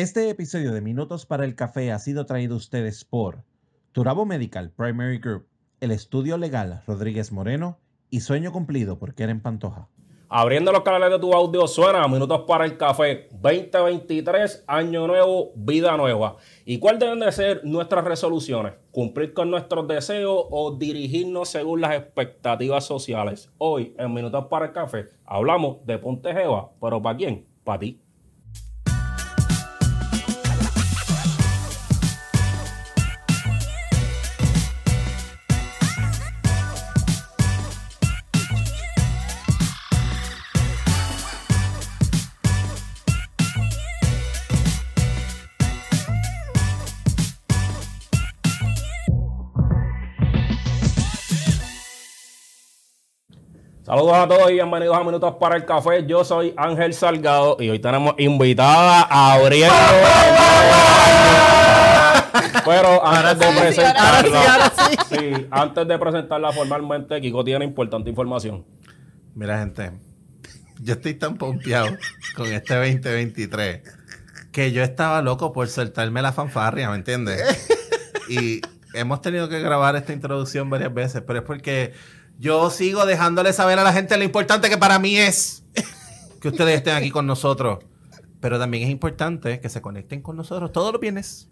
Este episodio de Minutos para el Café ha sido traído a ustedes por Turabo Medical Primary Group, el estudio legal Rodríguez Moreno y Sueño Cumplido por Keren Pantoja. Abriendo los canales de tu audio suena Minutos para el Café 2023, año nuevo, vida nueva. ¿Y cuáles deben de ser nuestras resoluciones? ¿Cumplir con nuestros deseos o dirigirnos según las expectativas sociales? Hoy en Minutos para el Café hablamos de Ponte Jeva, pero ¿para quién? Para ti. Saludos a todos y bienvenidos a Minutos para el Café. Yo soy Ángel Salgado y hoy tenemos invitada a Abriendo. Pero antes de presentarla, sí, antes de presentarla formalmente, Kiko tiene importante información. Mira, gente, yo estoy tan pompeado con este 2023 que yo estaba loco por soltarme la fanfarria, ¿me entiendes? Y hemos tenido que grabar esta introducción varias veces, pero es porque yo sigo dejándole saber a la gente lo importante que para mí es que ustedes estén aquí con nosotros. Pero también es importante que se conecten con nosotros todos los viernes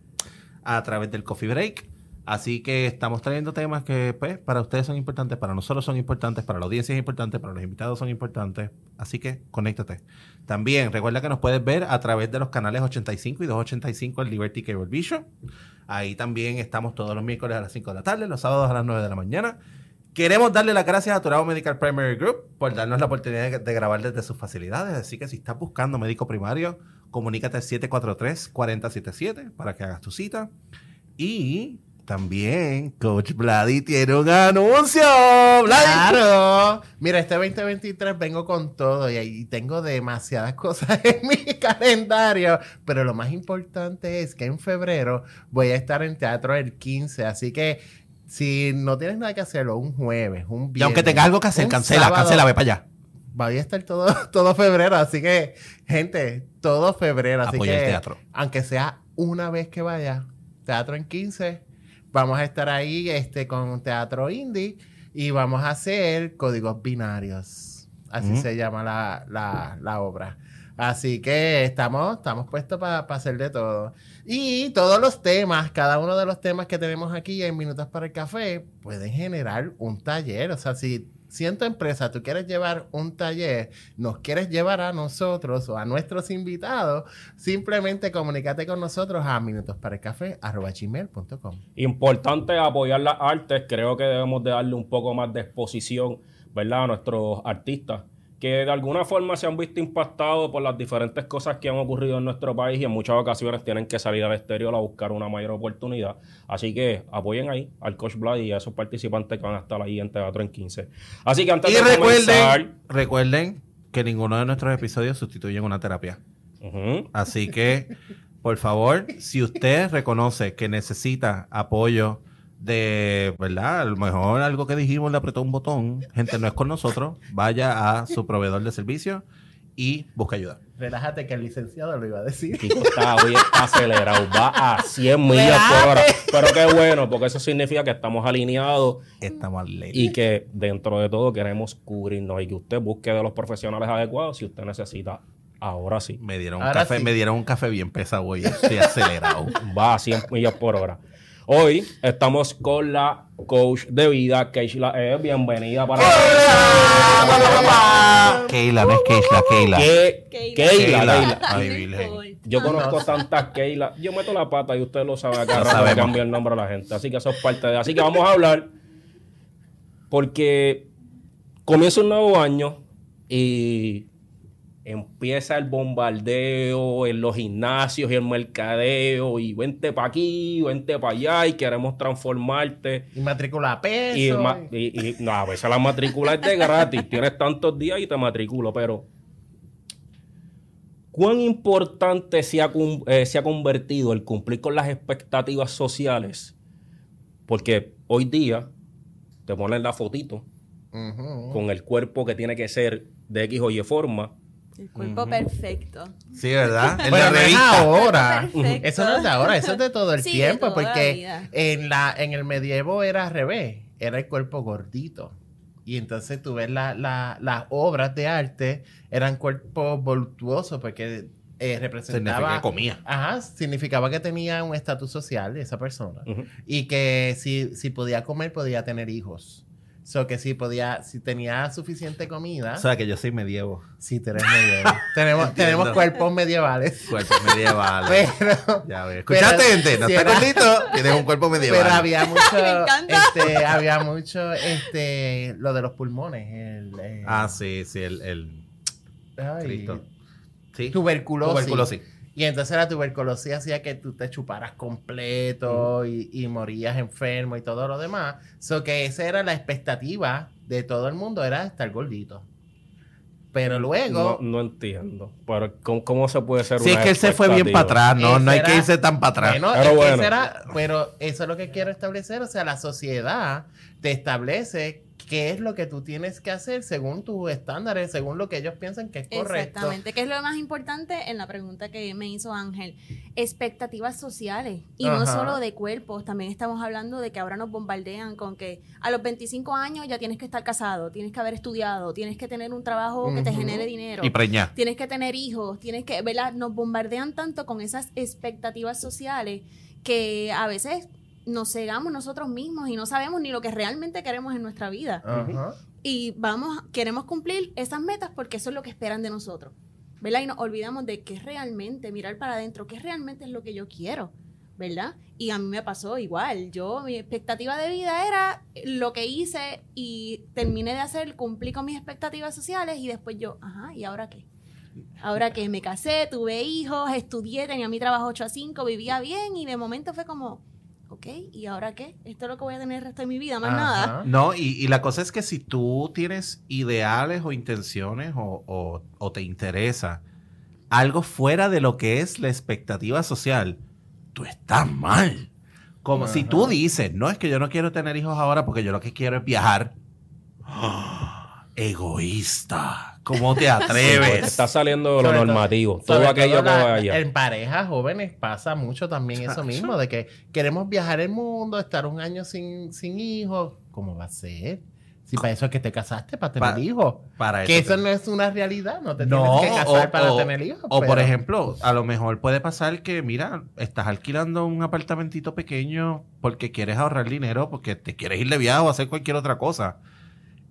a través del Coffee Break. Así que estamos trayendo temas que pues, para ustedes son importantes, para nosotros son importantes, para la audiencia es importante, para los invitados son importantes. Así que conéctate. También recuerda que nos puedes ver a través de los canales 85 y 285 en Liberty Cable Vision. Ahí también estamos todos los miércoles a las 5 de la tarde, los sábados a las 9 de la mañana. Queremos darle las gracias a Turabo Medical Primary Group por darnos la oportunidad de, grabar desde sus facilidades. Así que si estás buscando médico primario, comunícate al 743-4077 para que hagas tu cita. Y también Coach Vladi tiene un anuncio. ¡Vladi! Claro. Mira, este 2023 vengo con todo y ahí tengo demasiadas cosas en mi calendario. Pero lo más importante es que en febrero voy a estar en teatro el 15. Así que si no tienes nada que hacerlo, un jueves, un viernes. Y aunque tengas algo que hacer, cancela, sábado, cancela, ve para allá. Voy a estar todo, todo febrero. Así que, gente, todo febrero. Así Apoya que, el teatro. aunque sea una vez que vaya, teatro en 15, vamos a estar ahí este, con teatro indie y vamos a hacer códigos binarios. Así se llama la, la- la obra. Así que estamos, estamos puestos para hacer de todo. Y todos los temas, cada uno de los temas que tenemos aquí en Minutos para el Café, pueden generar un taller. O sea, si siendo empresa tú quieres llevar un taller, nos quieres llevar a nosotros o a nuestros invitados, simplemente comunícate con nosotros a minutosparaelcafé.com. Importante apoyar las artes. Creo que debemos de darle un poco más de exposición, ¿verdad? A nuestros artistas que de alguna forma se han visto impactados por las diferentes cosas que han ocurrido en nuestro país y en muchas ocasiones tienen que salir al exterior a buscar una mayor oportunidad. Así que apoyen ahí al Coach Vlad y a esos participantes que van a estar ahí en Teatro en 15. Así que antes Y de comenzar... recuerden, recuerden que ninguno de nuestros episodios sustituyen una terapia. Así que, por favor, si usted reconoce que necesita apoyo de, ¿verdad? A lo mejor algo que dijimos le apretó un botón, gente, no es con nosotros, vaya a su proveedor de servicio y busque ayuda. Relájate que el licenciado lo iba a decir. Kiko está hoy acelerado, va a 100 millas por hora. Pero qué bueno, porque eso significa que estamos alineados Estamos al ley. y que dentro de todo queremos cubrirnos y que usted busque de los profesionales adecuados si usted necesita. Ahora sí, Me dieron un café, sí. me dieron un café bien pesado hoy, estoy acelerado. va a 100 millas por hora. Hoy estamos con la coach de vida, Keishla E. Bienvenida para Keila, no es Keishla, Keila. Que- Keila. Keila, Keila. Keila. Ay, virgen. Yo conozco tantas Keila. Yo meto la pata y usted lo sabe acá Lo rato que sabemos. cambia el nombre a la gente. Así que eso es parte de. Así que vamos a hablar. Porque comienza un nuevo año y empieza el bombardeo en los gimnasios y el mercadeo. Y vente para aquí, vente para allá y queremos transformarte. Y matrícula peso. Y, ma- y- y- no, a veces la matrícula es de gratis. Tienes tantos días y te matriculo, pero ¿cuán importante se ha, eh, se ha convertido el cumplir con las expectativas sociales? Porque hoy día te ponen la fotito con el cuerpo que tiene que ser de X o Y forma El cuerpo perfecto. Sí, ¿verdad? El Bueno, no es ahora. Eso no es de ahora, eso es de todo el Sí, de tiempo, la porque vida. en la en el medievo era al revés, era el cuerpo gordito. Y entonces tú ves la- la- las obras de arte, eran cuerpos voluptuosos porque eh, Significa representaba... que comía. Ajá, significaba que tenía un estatus social esa persona. Y que si, si podía comer, podía tener hijos. So que si podía, si tenía suficiente comida, O sea, que yo soy medievo. sí, tú eres medieval. tenemos, Entiendo. tenemos cuerpos medievales. Cuerpo medieval. Pero, ya ves. ¿Escuchaste, Pero- gente? No sí, está gordito, tienes un cuerpo medieval. pero había mucho, Me encanta. este, había mucho, este, lo de los pulmones. El, eh, Ah, sí, sí, el, el ay, Cristo. Sí. Tuberculosis. Tuberculosis. Y entonces la tuberculosis hacía que tú te chuparas completo y, y morías enfermo y todo lo demás. So que esa era la expectativa de todo el mundo, era estar gordito. Pero luego... No, no entiendo. Pero ¿cómo, cómo se puede ser Sí, una es que él se fue bien para atrás, no, no hay que irse tan para atrás. Bueno, Pero bueno. era- pero eso es lo que quiero establecer. O sea, la sociedad te establece qué es lo que tú tienes que hacer según tus estándares, según lo que ellos piensan que es correcto. Exactamente, que es lo más importante en la pregunta que me hizo Ángel. Expectativas sociales, y no solo de cuerpos, también estamos hablando de que ahora nos bombardean con que a los 25 años ya tienes que estar casado, tienes que haber estudiado, tienes que tener un trabajo que te genere dinero. Y preñar. Tienes que tener hijos, tienes que, ¿verdad? Nos bombardean tanto con esas expectativas sociales que a veces nos cegamos nosotros mismos y no sabemos ni lo que realmente queremos en nuestra vida y vamos, queremos cumplir esas metas porque eso es lo que esperan de nosotros, ¿verdad? Y nos olvidamos de qué realmente, mirar para adentro, qué realmente es lo que yo quiero, ¿verdad? Y a mí me pasó igual, yo, mi expectativa de vida era lo que hice y terminé de hacer, cumplí con mis expectativas sociales y después yo, ajá, ¿y ahora qué? Ahora que me casé, tuve hijos, estudié, tenía mi trabajo 8 a 5, vivía bien y de momento fue como, ok, ¿y ahora qué? Esto es lo que voy a tener el resto de mi vida, más nada. Ajá. No, y, y la cosa es que si tú tienes ideales o intenciones o, o- o te interesa algo fuera de lo que es la expectativa social, tú estás mal. Como si tú dices, no es que yo no quiero tener hijos ahora porque yo lo que quiero es viajar. ¡Ah! Egoísta. ¿Cómo te atreves? está saliendo lo todo- normativo. Todo aquello todo que la- vaya. En parejas jóvenes pasa mucho también eso mismo, de que queremos viajar el mundo, estar un año sin, sin hijos. ¿Cómo va a ser? Si para eso es que te casaste, para tener Pa- hijos. Para Que eso no es una realidad, no te No, tienes que casar o- para o- tener hijos. O por ejemplo, a lo mejor puede pasar que, mira, estás alquilando un apartamentito pequeño porque quieres ahorrar dinero, porque te quieres ir de viaje o hacer cualquier otra cosa.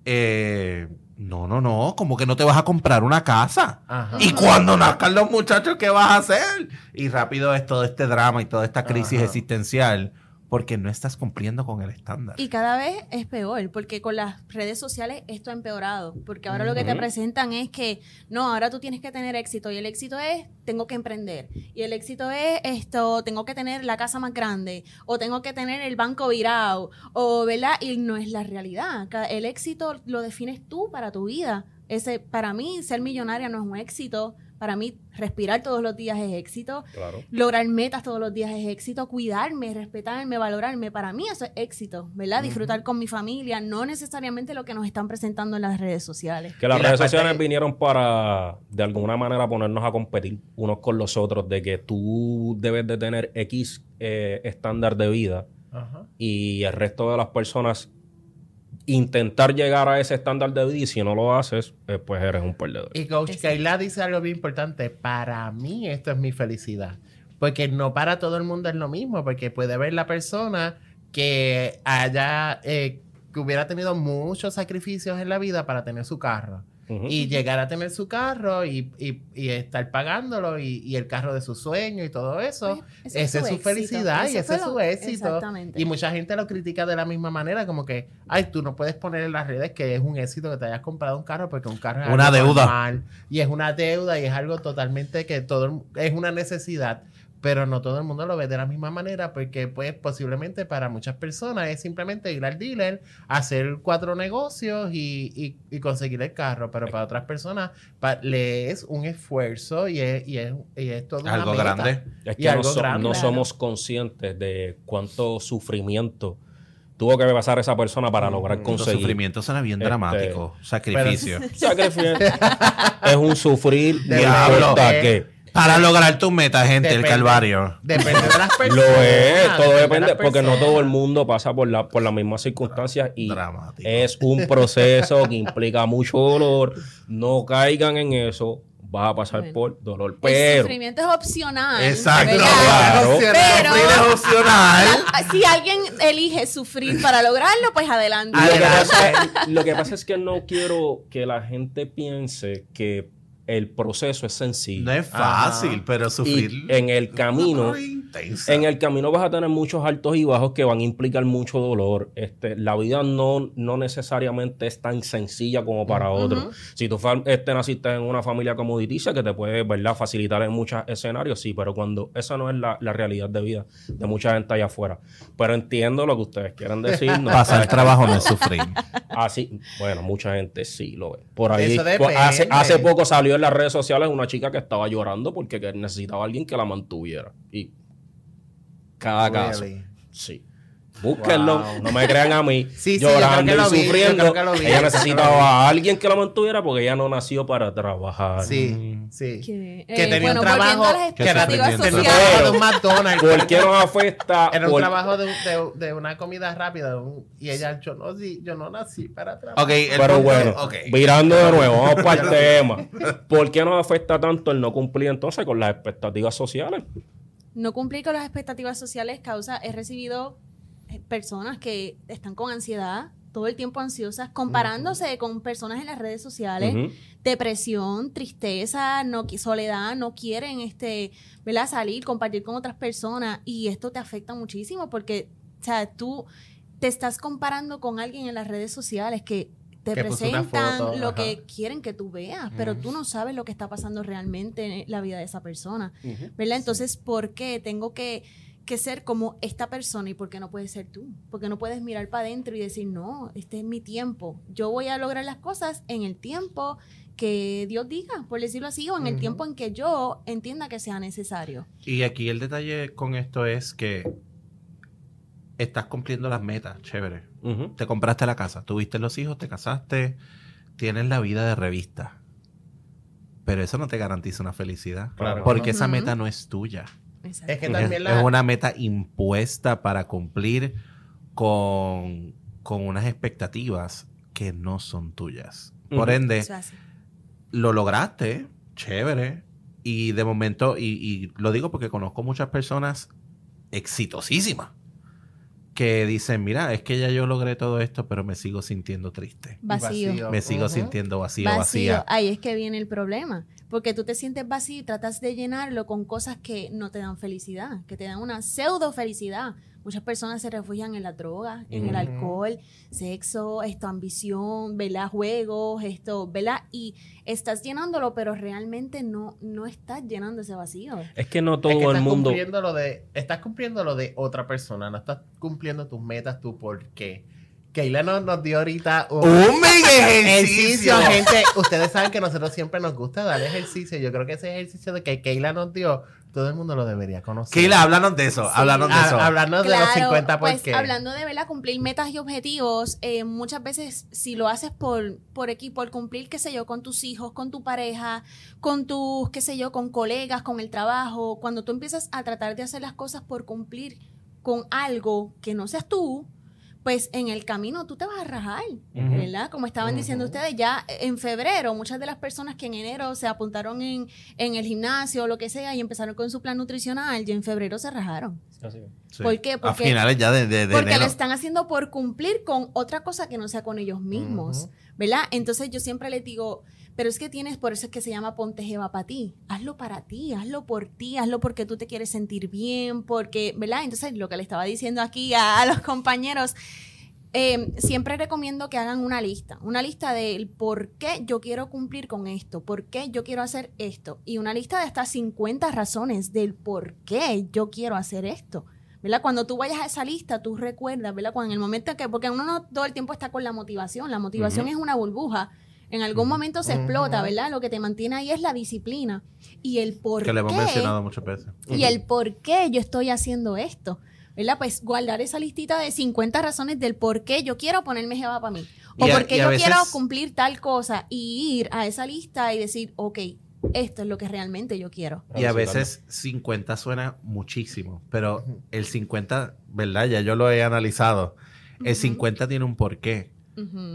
Eh, no, no, no, como que no te vas a comprar una casa. Ajá. Y cuando nazcan los muchachos, ¿qué vas a hacer? Y rápido es todo este drama y toda esta crisis Ajá. existencial porque no estás cumpliendo con el estándar. Y cada vez es peor, porque con las redes sociales esto ha empeorado, porque ahora lo que te presentan es que, no, ahora tú tienes que tener éxito, y el éxito es, tengo que emprender, y el éxito es, esto, tengo que tener la casa más grande, o tengo que tener el banco virado, o, ¿verdad? Y no es la realidad, el éxito lo defines tú para tu vida. Ese, para mí, ser millonaria no es un éxito, para mí, respirar todos los días es éxito, Claro. lograr metas todos los días es éxito, cuidarme, respetarme, valorarme, para mí eso es éxito, ¿verdad? Disfrutar con mi familia, no necesariamente lo que nos están presentando en las redes sociales. Que las redes parte- sociales vinieron para, de alguna manera, ponernos a competir unos con los otros, de que tú debes de tener X eh, estándar de vida Ajá. y el resto de las personas intentar llegar a ese estándar de vida y si no lo haces, eh, pues eres un perdedor. Y Coach Exacto. Kayla dice algo bien importante. Para mí esto es mi felicidad. Porque no para todo el mundo es lo mismo. Porque puede haber la persona que haya, eh, que hubiera tenido muchos sacrificios en la vida para tener su carro. Y llegar a tener su carro y, y- y estar pagándolo y, y el carro de su sueño y todo eso. Pues, Esa es su éxito, felicidad y ese es su éxito. Exactamente. Y mucha gente lo critica de la misma manera, como que, ay, tú no puedes poner en las redes que es un éxito que te hayas comprado un carro porque un carro es Una algo deuda. normal, y es una deuda y es algo totalmente que todo el- es una necesidad. Pero no todo el mundo lo ve de la misma manera porque pues posiblemente para muchas personas es simplemente ir al dealer, hacer cuatro negocios y, y- y conseguir el carro. Pero para otras personas pa- le es un esfuerzo y es, y es, y es todo una Algo meta. grande. Es Y que no, algo so- grande. no somos conscientes de cuánto sufrimiento tuvo que pasar esa persona para lograr conseguir. sufrimientos son bien Este, dramáticos. Sacrificio. Sacrificio. es un sufrir De no importa Eh, qué. Para lograr tu meta, gente, el calvario. Depende de las personas. Lo es, todo de depende, porque no todo el mundo pasa por, la, por las mismas circunstancias y Dramático. es un proceso que implica mucho dolor. No caigan en eso, vas a pasar Bueno. por dolor. el Pero sufrimiento es opcional. Exacto. Claro. Pero- sufrir es opcional. Si alguien elige sufrir para lograrlo, pues adelante. lo que, Adelante. pasa, lo que pasa es que no quiero que la gente piense que el proceso es sencillo. No es fácil, Ajá. pero sufrir. Y en el camino, intensa. en el camino vas a tener muchos altos y bajos que van a implicar mucho dolor. Este, la vida no, no necesariamente es tan sencilla como para otros. Si tú este, naciste en una familia comoditicia que te puede ¿verdad? facilitar en muchos escenarios, sí, pero cuando esa no es la, la realidad de vida de mucha gente allá afuera. Pero entiendo lo que ustedes quieren decir. ¿no? Pasar trabajo no es sufrir. Así, bueno, mucha gente sí lo ve. Por ahí, pues, hace, hace poco salió en las redes sociales una chica que estaba llorando porque que necesitaba a alguien que la mantuviera. Y cada caso. Really? Sí. Búsquenlo, Wow. no me crean a mí. Sí, llorando y vi, sufriendo. Ella necesitaba a alguien que la mantuviera porque ella no nació para trabajar. Sí, sí. Que, Que eh, tenía bueno, un trabajo que trabajo de un McDonald's. ¿Por qué nos afecta? Era un Por- trabajo de, de- de una comida rápida. un- y ella, yo no, sí, yo no nací para trabajar. Pero bueno, ok. virando de nuevo, vamos para el tema. ¿Por qué nos afecta tanto el no cumplir entonces con las expectativas sociales? No cumplir con las expectativas sociales causa, he recibido eh, personas que están con ansiedad, todo el tiempo ansiosas, comparándose con personas en las redes sociales, depresión, tristeza, no, soledad, no quieren este, ¿verdad? salir, compartir con otras personas y esto te afecta muchísimo porque, o sea, tú te estás comparando con alguien en las redes sociales que te Que presentan foto, lo ajá. que quieren que tú veas, pero tú no sabes lo que está pasando realmente en la vida de esa persona. ¿verdad? Entonces, ¿por qué tengo que, que ser como esta persona y por qué no puedes ser tú? Porque no puedes mirar para adentro y decir, no, este es mi tiempo. Yo voy a lograr las cosas en el tiempo que Dios diga, por decirlo así, o en el tiempo en que yo entienda que sea necesario. Y aquí el detalle con esto es que estás cumpliendo las metas, chévere. Te compraste la casa, tuviste los hijos, te casaste, tienes la vida de revista. Pero eso no te garantiza una felicidad. Claro. Porque esa meta no es tuya. Exacto. Es que también es una meta impuesta para cumplir con, con unas expectativas que no son tuyas. Por ende, lo lograste, chévere. Y de momento, y, y lo digo porque conozco muchas personas exitosísimas que dicen, mira, es que ya yo logré todo esto, pero me sigo sintiendo triste. Vacío. Me sigo sintiendo vacío, Vacío. vacía. Ahí es que viene el problema. Porque tú te sientes vacío y tratas de llenarlo con cosas que no te dan felicidad, que te dan una pseudo felicidad. Muchas personas se refugian en la droga, en el alcohol, sexo, esto, ambición, ¿verdad? Juegos, esto, ¿verdad? Y estás llenándolo, pero realmente no, no estás llenando ese vacío. Es que no Es todo que el estás mundo. Cumpliendo lo de, estás cumpliendo lo de otra persona, no estás cumpliendo tus metas, tu por qué. Keila nos, nos dio ahorita un, ¡Un mega ejercicio, ejercicio! gente. Ustedes saben que nosotros siempre nos gusta dar ejercicio. Yo creo que ese ejercicio de que Keila nos dio, todo el mundo lo debería conocer. Keila, háblanos de eso, háblanos de Ah, eso. Hablando de los 50 por pues qué. hablando de ¿verdad? cumplir metas y objetivos, eh, muchas veces si lo haces por, por equipo, por cumplir, qué sé yo, con tus hijos, con tu pareja, con tus, qué sé yo, con colegas, con el trabajo, cuando tú empiezas a tratar de hacer las cosas por cumplir con algo que no seas tú, pues en el camino tú te vas a rajar. ¿verdad? Como estaban diciendo ustedes, ya en febrero, muchas de las personas que en enero se apuntaron en, en el gimnasio o lo que sea y empezaron con su plan nutricional, ya en febrero se rajaron. Sí. ¿Por qué? A Porque- finales ya de, de, de Porque enero. lo están haciendo por cumplir con otra cosa que no sea con ellos mismos. ¿verdad? Entonces yo siempre les digo, pero es que tienes, por eso es que se llama Ponte Jeva para ti. Hazlo para ti, hazlo por ti, hazlo porque tú te quieres sentir bien, porque, ¿verdad? Entonces lo que le estaba diciendo aquí a, a los compañeros, eh, siempre recomiendo que hagan una lista, una lista del por qué yo quiero cumplir con esto, por qué yo quiero hacer esto, y una lista de hasta 50 razones del por qué yo quiero hacer esto. ¿verdad? Cuando tú vayas a esa lista, tú recuerdas, ¿verdad? Cuando en el momento que, porque uno no todo el tiempo está con la motivación, la motivación es una burbuja, en algún momento se explota, ¿verdad? Lo que te mantiene ahí es la disciplina y el por Que le hemos qué mencionado muchas veces. y el por qué yo estoy haciendo esto. ¿verdad? Pues guardar esa listita de 50 razones del por qué yo quiero ponerme jeva para mí. O por qué yo veces- quiero cumplir tal cosa y ir a esa lista y decir, ok, esto es lo que realmente yo quiero. Y a veces 50 suena muchísimo, pero el 50, ¿verdad? Ya yo lo he analizado. El Ujú. 50 tiene un porqué.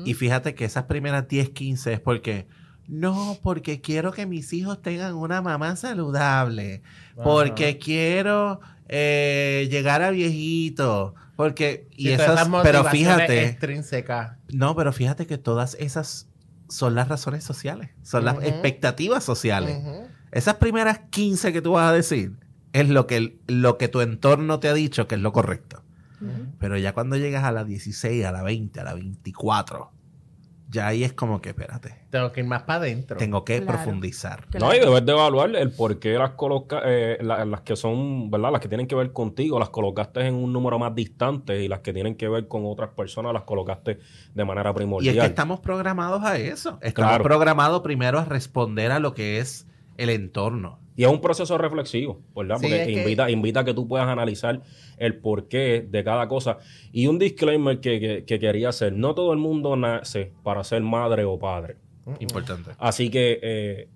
Y fíjate que esas primeras 10, 15 es porque, no, porque quiero que mis hijos tengan una mamá saludable, porque quiero eh, llegar a viejito, porque, y Sí, esas, esas pero fíjate, extrínsecas. no, pero fíjate que todas esas son las razones sociales, son las expectativas sociales. Esas primeras 15 que tú vas a decir es lo que, lo que tu entorno te ha dicho que es lo correcto. Pero ya cuando llegas a la 16, a la 20, a la 24, ya ahí es como que, espérate, Tengo que ir más para adentro. tengo que Claro. profundizar. Claro. No, y debes de evaluar el por qué las coloca, eh, la- las que son, ¿verdad? Las que tienen que ver contigo, las colocaste en un número más distante y las que tienen que ver con otras personas las colocaste de manera Y primordial. es que estamos programados a eso. Estamos Claro. programados primero a responder a lo que es el entorno. Y es un proceso reflexivo, ¿verdad? Sí, Porque que- invita, invita a que tú puedas analizar el porqué de cada cosa. Y un disclaimer que, que- que quería hacer, no todo el mundo nace para ser madre o padre. Importante. Así que eh,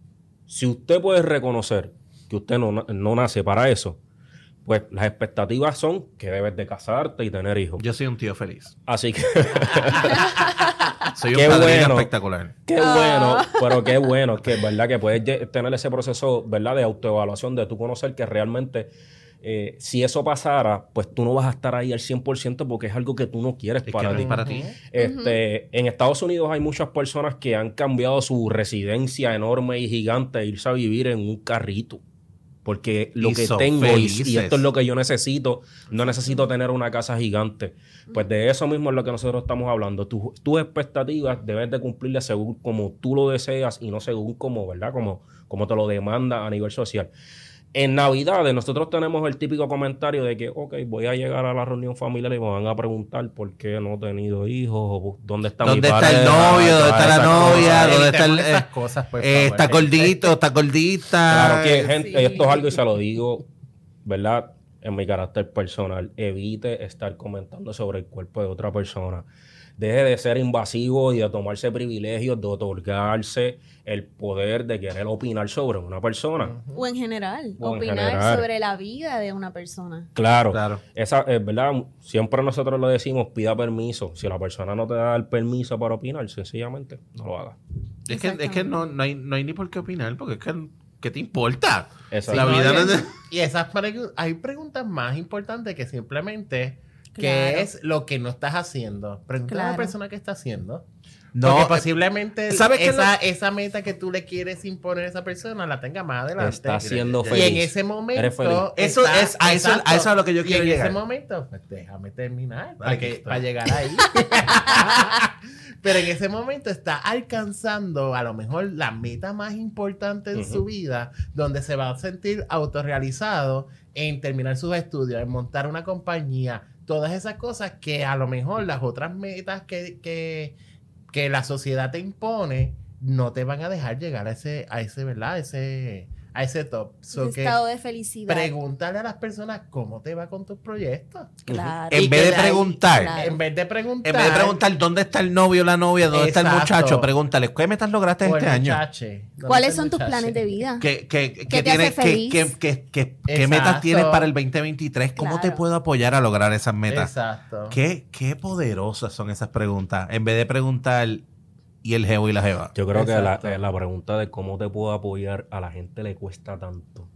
si usted puede reconocer que usted no, no nace para eso, pues las expectativas son que debes de casarte y tener hijos. Yo soy un tío feliz. Así que Soy un padrino bueno. espectacular. qué Ah. bueno, pero qué bueno que verdad que puedes tener ese proceso, ¿verdad? De autoevaluación, de tú conocer que realmente eh, si eso pasara, pues tú no vas a estar ahí al 100% porque es algo que tú no quieres Es para que no ti. es para ti. Este, En Estados Unidos hay muchas personas que han cambiado su residencia enorme y gigante e irse a vivir en un carrito. Porque lo Y que tengo y, y felices. esto es lo que yo necesito, no necesito tener una casa gigante. Pues de eso mismo es lo que nosotros estamos hablando. Tu- tus expectativas debes de cumplirlas según como tú lo deseas y no según como, ¿verdad? Como, como te lo demanda a nivel social. En Navidades nosotros tenemos el típico comentario de que, ok, voy a llegar a la reunión familiar y me van a preguntar por qué no he tenido hijos, o dónde está mi ¿Dónde está pareja, el novio? ¿Dónde está la novia? ¿Dónde está el- esas eh, cosas, Eh, favor. está gordito, está gordita. Claro que, gente, Sí. esto es algo y se lo digo, ¿verdad? En mi carácter personal. Evite estar comentando sobre el cuerpo de otra persona. Deje de ser invasivo y de tomarse privilegios, de otorgarse el poder de querer opinar sobre una persona. O en general, O en opinar general. sobre la vida de una persona. Claro. Claro. Esa es verdad. Siempre nosotros lo decimos, pida permiso. Si la persona no te da el permiso para opinar, sencillamente no lo haga. Es que, es que no, no, hay, no hay ni por qué opinar, porque es que, ¿qué te importa? Exacto. La vida no y esas pregu- hay preguntas más importantes que simplemente qué Claro. es lo que no estás haciendo. Preguntar a la persona que está haciendo. No, Porque eh, posiblemente ¿sabes esa, esa meta que tú le quieres imponer a esa persona la tenga más adelante. Está siendo y feliz. en ese momento. Eres feliz. Eso está- es- a eso- a eso es a lo que yo y quiero en llegar. ese momento, pues déjame terminar. Para, que, para llegar ahí. Pero en ese momento está alcanzando a lo mejor la meta más importante en su vida, donde se va a sentir autorrealizado en terminar sus estudios, en montar una compañía, todas esas cosas que a lo mejor las otras metas que, que, que la sociedad te impone no te van a dejar llegar a ese, a ese, ¿verdad? Ese, a ese top. So que estado de felicidad. preguntarle a las personas cómo te va con tus proyectos. Claro. En Y vez de preguntar, Claro. En vez de preguntar. en vez de preguntar dónde está el novio o la novia, dónde está el muchacho, pregúntale, ¿qué metas lograste o este año? muchache, ¿dónde ¿Cuáles son tus planes de vida? ¿Qué, qué, qué te tienes- hace feliz? qué- qué- qué- qué Exacto. metas tienes para el 2023? ¿Cómo te puedo apoyar a lograr esas metas? Exacto. ¿Qué, qué poderosas son esas preguntas. En vez de preguntar, ¿y el geo y la jeva? Yo creo que la, eh, la pregunta de cómo te puedo apoyar a la gente le cuesta tanto.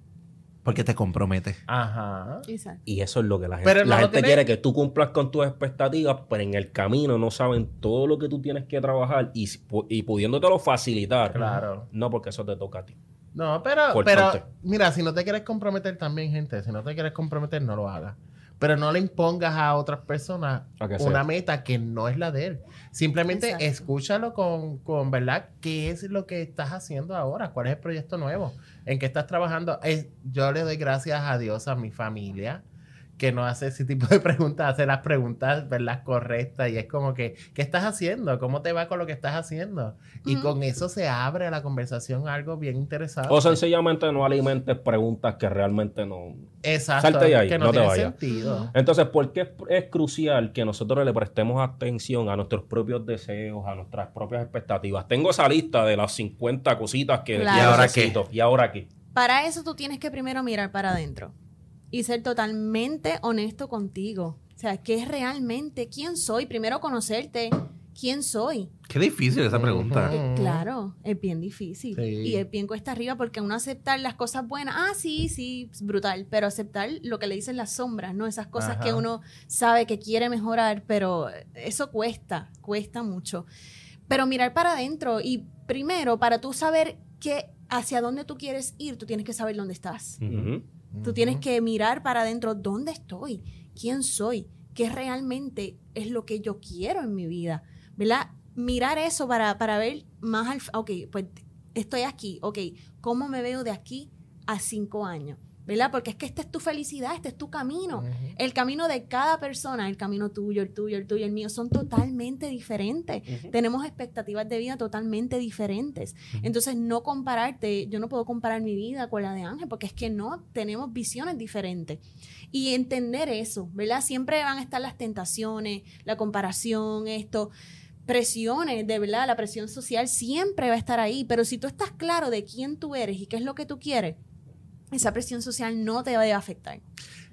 Porque te compromete. Ajá. Exacto. Y eso es lo que la gente, Pero la gente tiene- quiere que tú cumplas con tus expectativas, pero en el camino no saben todo lo que tú tienes que trabajar y, y pudiéndotelo facilitar. Claro. No, porque eso te toca a ti. No, pero, pero mira, si no te quieres comprometer también, gente, si no te quieres comprometer, no lo hagas. Pero no le impongas a otras personas una sea. meta que no es la de él. Simplemente Exacto. escúchalo con, con, ¿verdad? ¿Qué es lo que estás haciendo ahora? ¿Cuál es el proyecto nuevo? ¿En qué estás trabajando? Es- yo le doy gracias a Dios, a mi familia, que no hace ese tipo de preguntas, hace las preguntas ¿verdad? correctas y es como que, ¿qué estás haciendo? ¿Cómo te va con lo que estás haciendo? Y con eso se abre la conversación a algo bien interesante. O sencillamente no alimentes preguntas que realmente no. Exacto, salte de ahí, que no, no te tiene vayas. sentido. Entonces, ¿por qué es, es crucial que nosotros le prestemos atención a nuestros propios deseos, a nuestras propias expectativas? Tengo esa lista de las 50 cositas que Claro. ¿Y ahora necesito. ¿Y ahora qué? Para eso tú tienes que primero mirar para adentro y ser totalmente honesto contigo. O sea, ¿qué es realmente? ¿Quién soy? Primero conocerte. ¿Quién soy? Qué difícil esa pregunta. Ujú. Claro, es bien difícil. Sí. Y es bien cuesta arriba porque uno aceptar las cosas buenas, ah, sí, sí, es brutal, pero aceptar lo que le dicen las sombras, ¿no? Esas cosas Ajá. que uno sabe que quiere mejorar, pero eso cuesta, cuesta mucho. Pero mirar para adentro y primero, para tú saber que hacia dónde tú quieres ir, tú tienes que saber dónde estás. Tú tienes que mirar para adentro dónde estoy, quién soy, qué realmente es lo que yo quiero en mi vida, ¿verdad? Mirar eso para, para ver más al... Ok, pues estoy aquí, ok, ¿cómo me veo de aquí a cinco años? ¿Verdad? Porque es que esta es tu felicidad, este es tu camino. El camino de cada persona, el camino tuyo, el tuyo, el tuyo, el mío, son totalmente diferentes. Tenemos expectativas de vida totalmente diferentes. Entonces, no compararte, yo no puedo comparar mi vida con la de Ángel, porque es que no tenemos visiones diferentes. Y entender eso, ¿verdad? Siempre van a estar las tentaciones, la comparación, esto, presiones, de verdad, la presión social siempre va a estar ahí, pero si tú estás claro de quién tú eres y qué es lo que tú quieres, esa presión social no te va a afectar.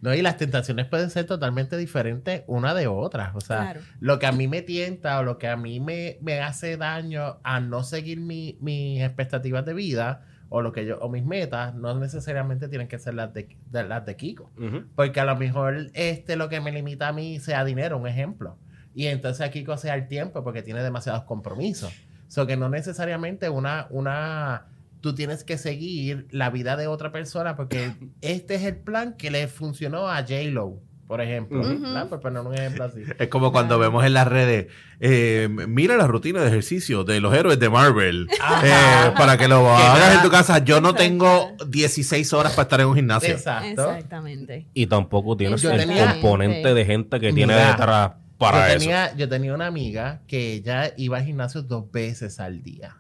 No, y las tentaciones pueden ser totalmente diferentes una de otra. O sea, Claro. lo que a mí me tienta o lo que a mí me, me hace daño a no seguir mi- mis expectativas de vida o lo que yo o mis metas no necesariamente tienen que ser las de, de- las de Kiko. Porque a lo mejor este lo que me limita a mí sea dinero, un ejemplo. Y entonces a Kiko sea el tiempo porque tiene demasiados compromisos. So que no necesariamente una, una, tú tienes que seguir la vida de otra persona porque este es el plan que le funcionó a J-Lo, por ejemplo. Ujú. ¿verdad? Por poner un ejemplo así. Es como cuando vemos en las redes, eh, mira la rutina de ejercicio de los héroes de Marvel. Eh, para que lo hagas en tu casa. Yo no tengo 16 horas para estar en un gimnasio. Exacto. Exactamente. Y tampoco tienes Yo el tenía- componente de gente que tiene Mira, detrás para yo eso. yo tenía una amiga que ella iba al gimnasio dos veces al día.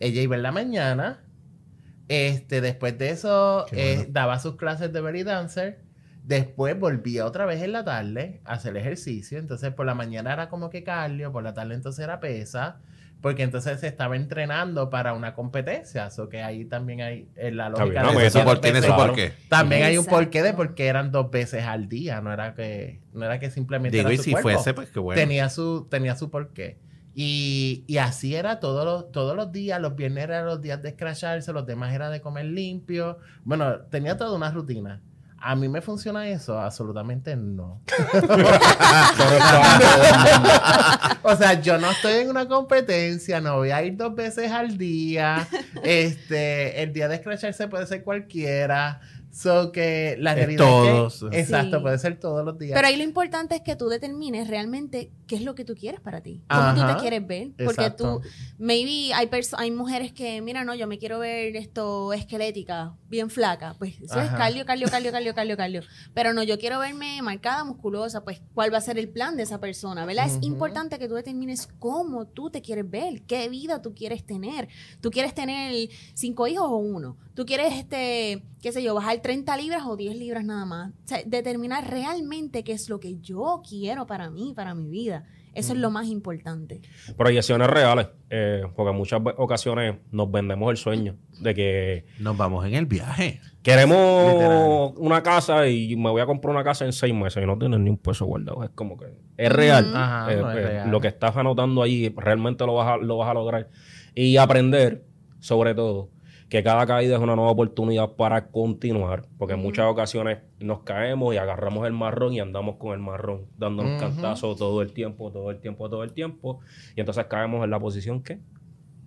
Ella iba en la mañana, este, después de eso eh, bueno. daba sus clases de belly dancer, después volvía otra vez en la tarde a hacer ejercicio, entonces por la mañana era como que cardio, por la tarde entonces era pesa, porque entonces se estaba entrenando para una competencia, eso que ahí también hay en la Está lógica no, de Eso Eso por- tiene su porqué. También hay un porqué de porque eran dos veces al día, no era que, no era que simplemente Digo, era y su si cuerpo. fuese, pues qué bueno. tenía su tenía su porqué. Y, y así era todos los, todos los días. Los viernes eran los días de escracharse, los demás era de comer limpio. Bueno, tenía toda una rutina. ¿A mí me funciona eso? Absolutamente no. o sea, yo no estoy en una competencia, no voy a ir dos veces al día. Este, el día de escracharse puede ser cualquiera. So que la Es realidad todos. es que, exacto, Sí. puede ser todos los días. Pero ahí lo importante es que tú determines realmente qué es lo que tú quieres para ti. Cómo tú te quieres ver. Porque Exacto. tú, maybe hay, perso- hay mujeres que, mira, no, yo me quiero ver esto esquelética, bien flaca. Pues eso es cardio, cardio, cardio, cardio, cardio, cardio. Pero no, yo quiero verme marcada, musculosa. Pues, ¿cuál va a ser el plan de esa persona? ¿Verdad? Es importante que tú determines cómo tú te quieres ver, qué vida tú quieres tener. ¿Tú quieres tener cinco hijos o uno? ¿Tú quieres, este, qué sé yo, bajar 30 libras o 10 libras nada más? O sea, determinar realmente qué es lo que yo quiero para mí, para mi vida. Eso es lo más importante. Proyecciones reales, eh, porque en muchas ocasiones nos vendemos el sueño de que Nos vamos en el viaje. queremos Literal. una casa y me voy a comprar una casa en seis meses y no tienes ni un peso guardado. Es como que es real. Ujú. Ajá, Eh, no es eh, real. Lo que estás anotando ahí realmente lo vas, a, lo vas a lograr. Y aprender, sobre todo, que cada caída es una nueva oportunidad para continuar, porque en muchas ocasiones nos caemos y agarramos el marrón y andamos con el marrón, dándonos Ujú. cantazos todo el tiempo, todo el tiempo, todo el tiempo, y entonces caemos en la posición que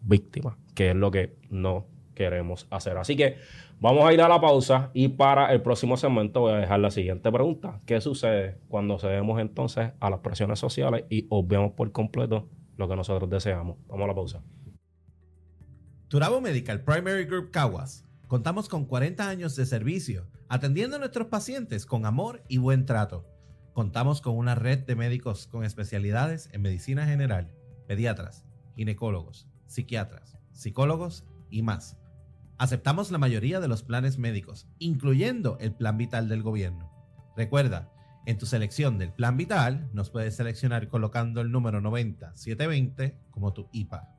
víctima, que es lo que no queremos hacer. Así que vamos a ir a la pausa y para el próximo segmento voy a dejar la siguiente pregunta. ¿Qué sucede cuando cedemos entonces a las presiones sociales y obviamos por completo lo que nosotros deseamos? Vamos a la pausa. Turabo Medical Primary Group Caguas Contamos con 40 años de servicio, atendiendo a nuestros pacientes con amor y buen trato. Contamos con una red de médicos con especialidades en medicina general, pediatras, ginecólogos, psiquiatras, psicólogos y más. Aceptamos la mayoría de los planes médicos, incluyendo el plan vital del gobierno. Recuerda, en tu selección del plan vital nos puedes seleccionar colocando el número 90720 como tu IPA.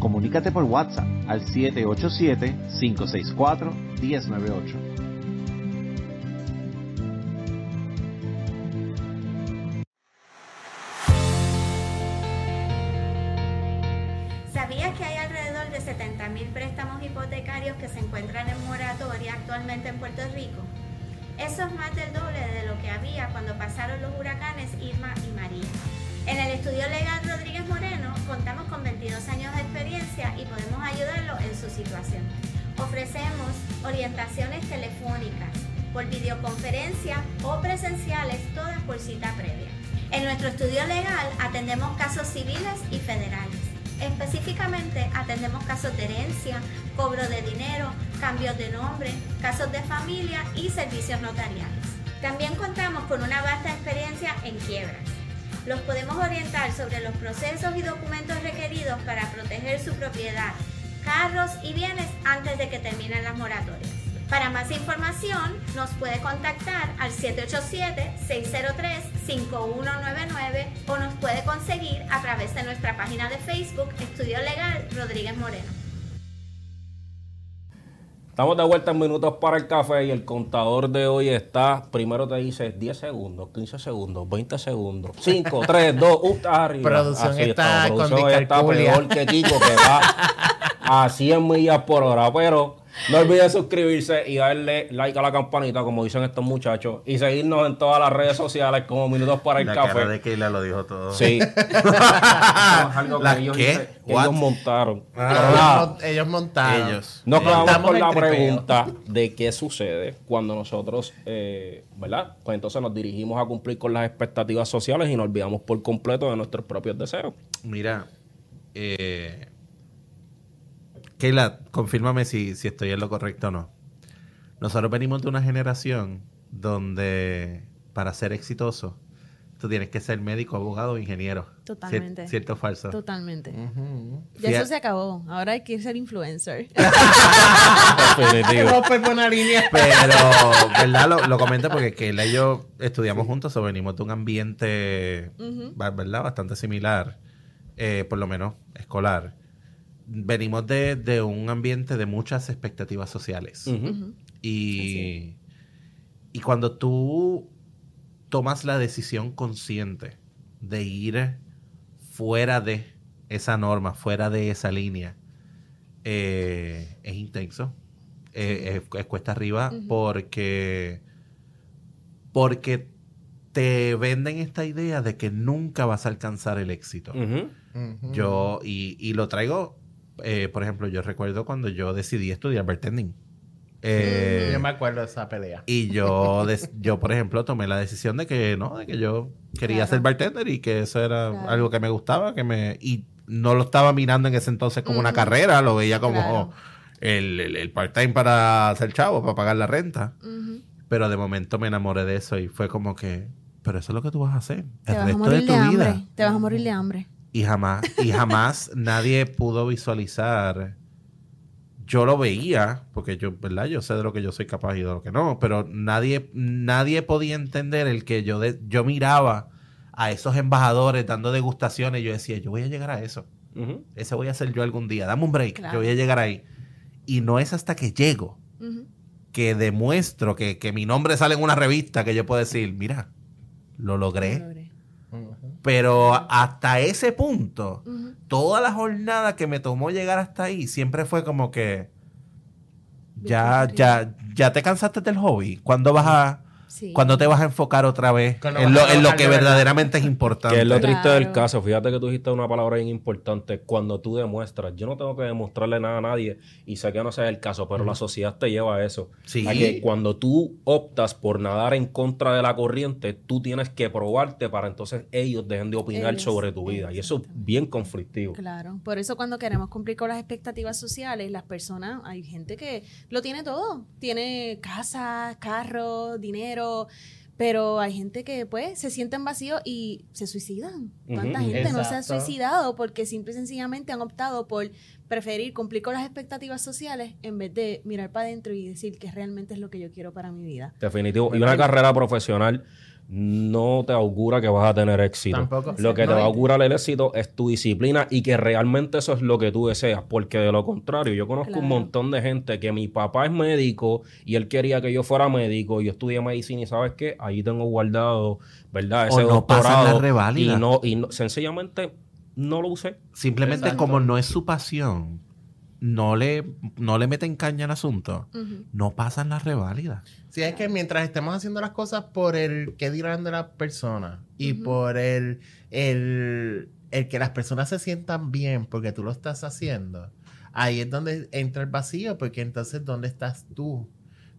Comunícate por WhatsApp al 787-564-1098. ¿Sabías que hay alrededor de 70.000 préstamos hipotecarios que se encuentran en moratoria actualmente en Puerto Rico? Eso es más del doble de lo que había cuando pasaron los huracanes Irma y María. En el estudio legal Rodríguez Moreno contamos con 22 años de experiencia y podemos ayudarlo en su situación. Ofrecemos orientaciones telefónicas, por videoconferencia o presenciales, todas por cita previa. En nuestro estudio legal atendemos casos civiles y federales. Específicamente atendemos casos de herencia, cobro de dinero, cambios de nombre, casos de familia y servicios notariales. También contamos con una vasta experiencia en quiebras. Los podemos orientar sobre los procesos y documentos requeridos para proteger su propiedad, carros y bienes antes de que terminen las moratorias. Para más información, nos puede contactar al 787-603-5199 o nos puede conseguir a través de nuestra página de Facebook Estudio Legal Rodríguez Moreno. Estamos de vuelta en minutos para el café y el contador de hoy está, primero te dice 10 segundos, 15 segundos, 20 segundos, 5, 3, 2, 1, estás arriba. Producción Así está con Producción está discalculia. peor que Kiko que va a 100 millas por hora, pero no olvides suscribirse y darle like a la campanita, como dicen estos muchachos, y seguirnos en todas las redes sociales como minutos para el La café. cara de Keila lo dijo todo. Sí. Es algo que ¿La ellos, hice- ellos montaron. Ah. Ellos, montaron. Ellos. nos quedamos Montamos con la tripeo. pregunta de qué sucede cuando nosotros, eh, ¿verdad? Pues entonces nos dirigimos a cumplir con las expectativas sociales y nos olvidamos por completo de nuestros propios deseos. Mira, eh, Keila, confírmame si, si estoy en lo correcto o no. Nosotros venimos de una generación donde para ser exitoso tú tienes que ser médico, abogado o ingeniero. Totalmente. Cier- ¿Cierto o falso? Totalmente. Ya eso se acabó. Ahora hay que ser influencer. Buena línea. Pero, ¿verdad? Lo, lo comento porque Keila y yo estudiamos juntos o venimos de un ambiente, ¿verdad? Bastante similar, eh, por lo menos escolar. Venimos de, de un ambiente de muchas expectativas sociales. Y, y cuando tú tomas la decisión consciente de ir fuera de esa norma, fuera de esa línea, eh, es intenso. Eh, es, es cuesta arriba porque, porque te venden esta idea de que nunca vas a alcanzar el éxito. Yo, y, y lo traigo, eh, por ejemplo, yo recuerdo cuando yo decidí estudiar bartending. Eh, Yo me acuerdo de esa pelea. y yo, yo, por ejemplo, tomé la decisión de que no, de que yo quería Claro. ser bartender y que eso era Claro. algo que me gustaba, que me y no lo estaba mirando en ese entonces como una carrera, lo veía como Claro. el, el- el part-time para hacer chavo, para pagar la renta. Pero de momento me enamoré de eso y fue como que, pero eso es lo que tú vas a hacer el resto de tu de vida. hambre. Te vas a morir de hambre. Y jamás, y jamás nadie pudo visualizar. Yo lo veía, porque yo, ¿verdad? Yo sé de lo que yo soy capaz y de lo que no, pero nadie, nadie podía entender el que yo, de- yo miraba a esos embajadores dando degustaciones y yo decía, yo voy a llegar a eso. Ujú. Ese voy a ser yo algún día. Dame un break, Claro. yo voy a llegar ahí. Y no es hasta que llego que demuestro que, que mi nombre sale en una revista que yo puedo decir, mira, lo logré. Lo logré. Pero hasta ese punto, toda la jornada que me tomó llegar hasta ahí siempre fue como que ya, ya, ya te cansaste del hobby. ¿Cuándo vas a, Sí. cuándo te vas a enfocar otra vez Cuando en lo, en lo que de verdad. verdaderamente es importante? Que es lo triste del caso. Fíjate que tú dijiste una palabra bien importante. Cuando tú demuestras, yo no tengo que demostrarle nada a nadie y sé que no sea el caso, pero la sociedad te lleva a eso. Sí. A que cuando tú optas por nadar en contra de la corriente, tú tienes que probarte para entonces ellos dejen de opinar Ellos, sobre tu vida. Y eso es bien conflictivo. Claro, por eso cuando queremos cumplir con las expectativas sociales, las personas, hay gente que lo tiene todo, tiene casa, carro, dinero, pero hay gente que pues se sienten vacíos y se suicidan. ¿Cuánta gente no se ha suicidado porque simple y sencillamente han optado por preferir cumplir con las expectativas sociales en vez de mirar para adentro y decir que realmente es lo que yo quiero para mi vida? Definitivo. Y una carrera profesional no te augura que vas a tener éxito. Tampoco. Lo que te No, va a augurar el éxito es tu disciplina y que realmente eso es lo que tú deseas. Porque de lo contrario, yo conozco un montón de gente que mi papá es médico y él quería que yo fuera médico. y Yo estudié medicina y ¿sabes qué? Ahí tengo guardado, ¿verdad? O Ese no pasan doctorado. las reválidas. Y no, y no- sencillamente no lo usé. Simplemente Exacto. como no es su pasión, no le, no le meten caña al asunto, no pasan las reválidas. Sí, es que mientras estemos haciendo las cosas por el que dirán de la persona y por el, el, el que las personas se sientan bien porque tú lo estás haciendo, ahí es donde entra el vacío, porque entonces, ¿dónde estás tú?